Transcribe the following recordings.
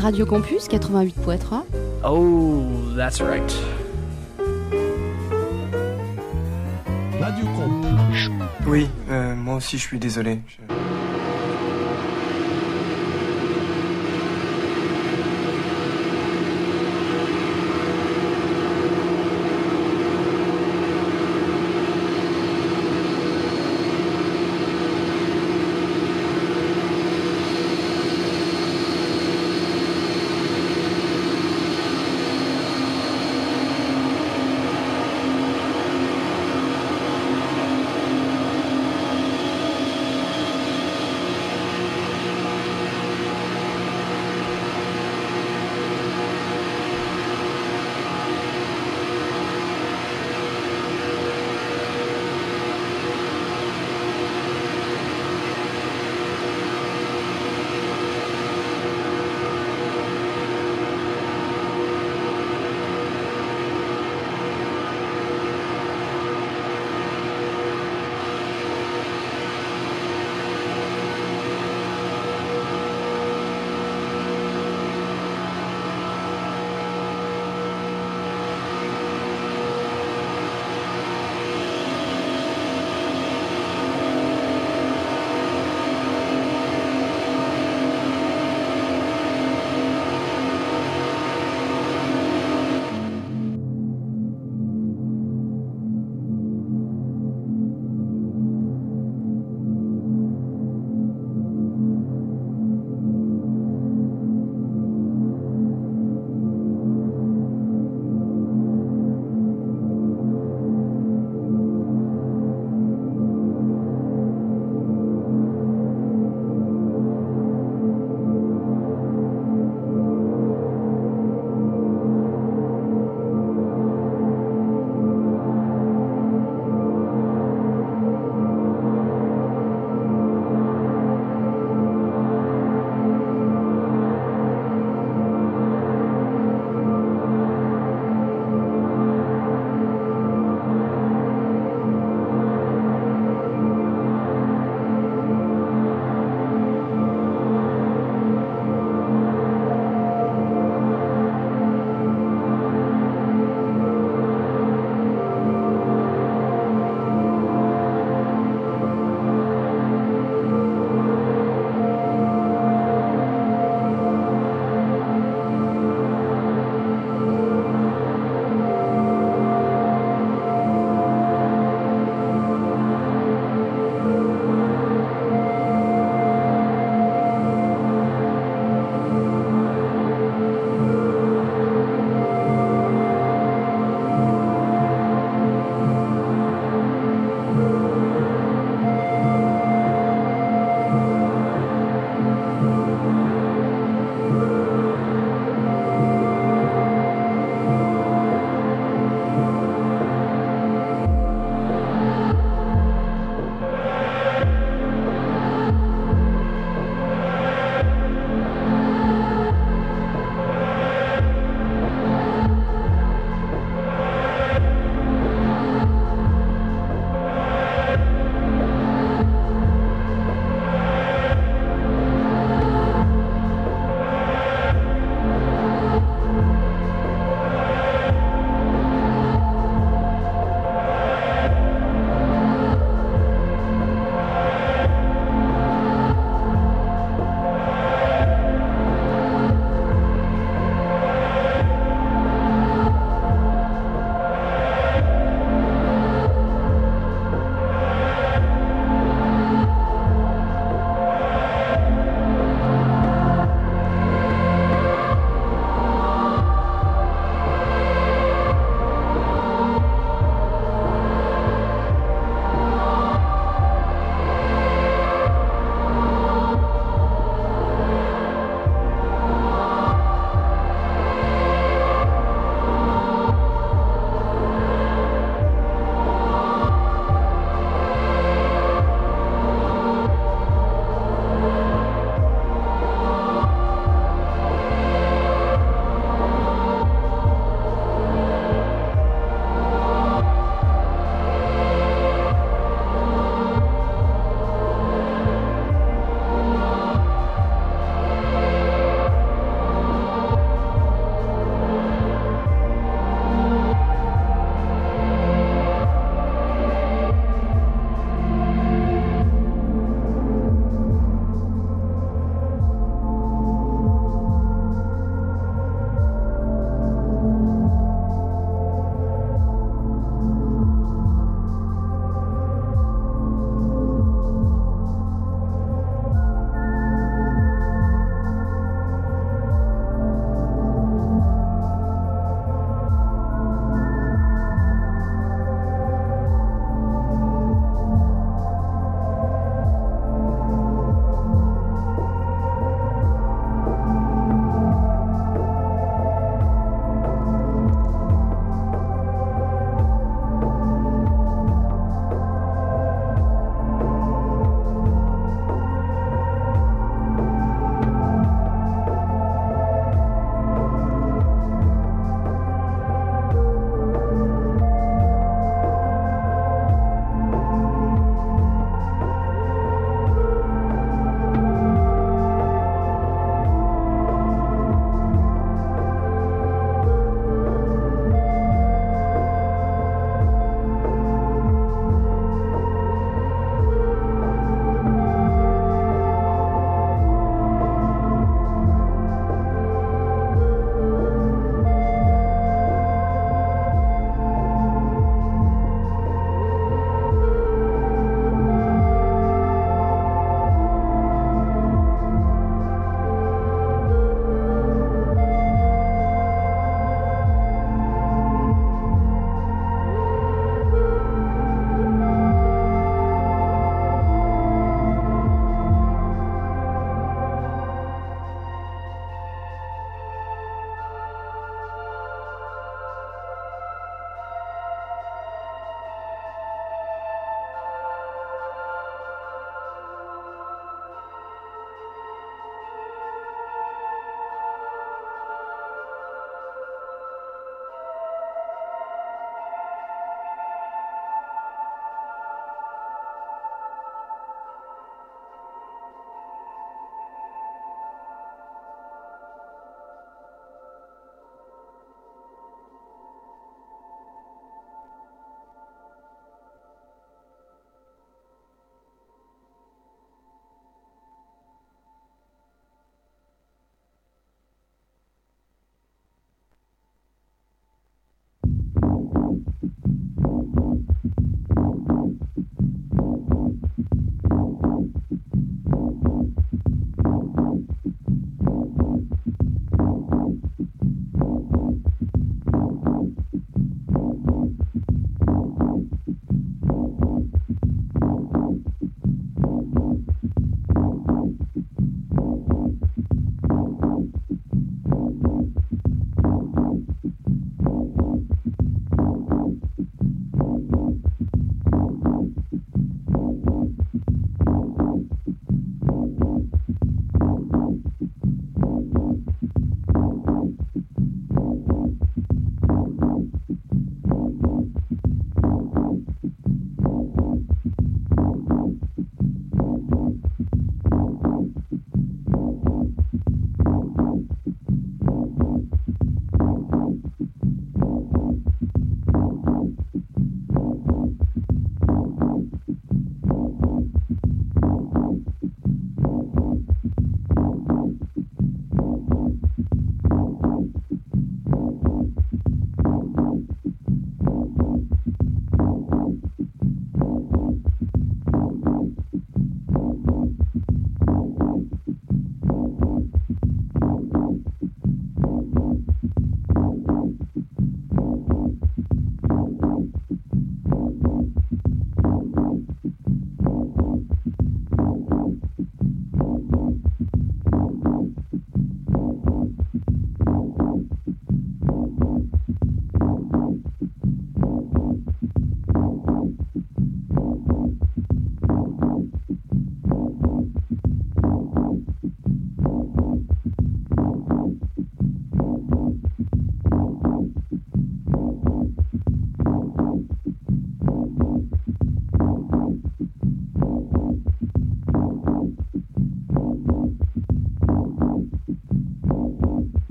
Radio Campus 88.3. Oh, that's right. Radio Campus. Oui, euh, moi aussi je suis désolé. Je-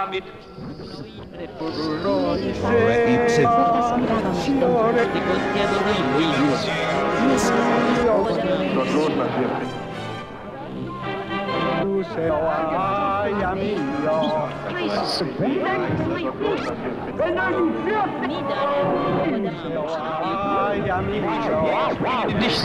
damit Nicht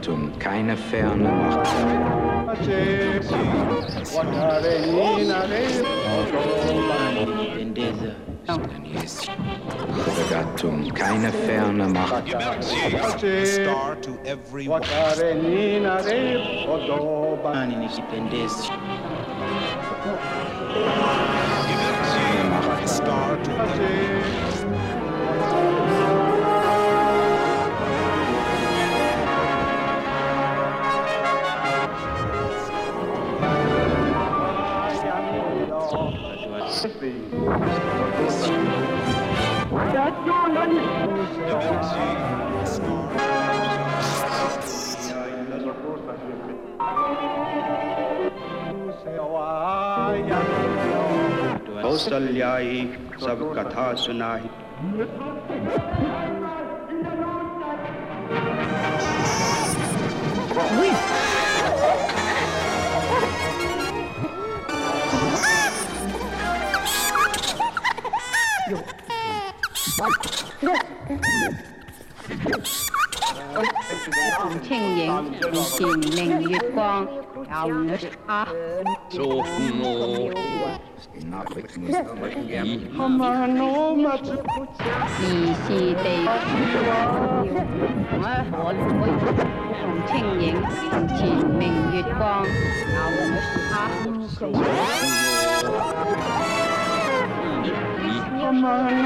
Begattung keine ferne Macht. Begattung keine ferne Macht. Star to everyone. Star to everyone. कौसल्यायै सब कथा सुनाई। 同送青影，门前明月光。牛啊，走路。好嘛，好嘛，好嘛。地地地。送青影，门前明月光。牛啊，走路。Man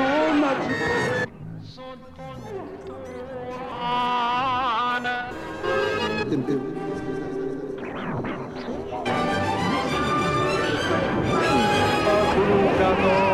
con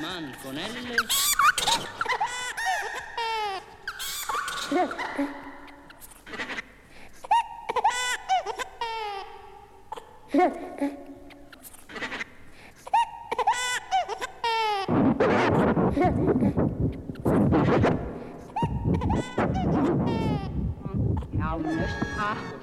Manconelle. Now, just é half of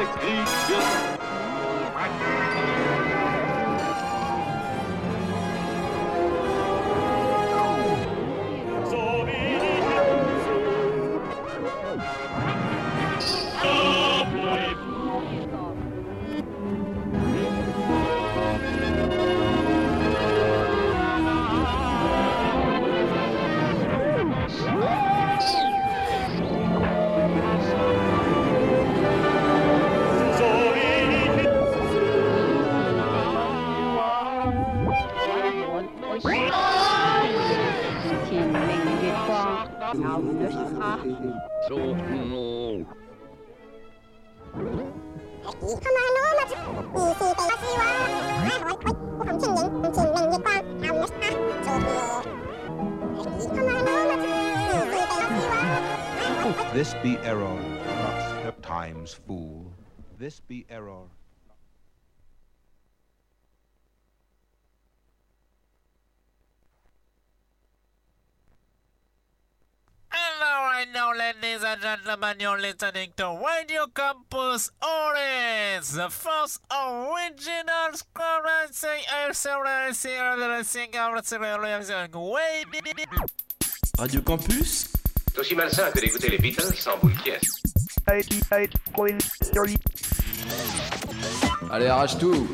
Atlantikkrieg This be error, not step time's fool. This be error. Hello, I know, ladies and gentlemen, you're listening to Radio Campus Orange, the first original currency, currency, currency, currency, Radio Campus C'est aussi malsain que d'écouter les Beatles sans boule Allez, arrache tout.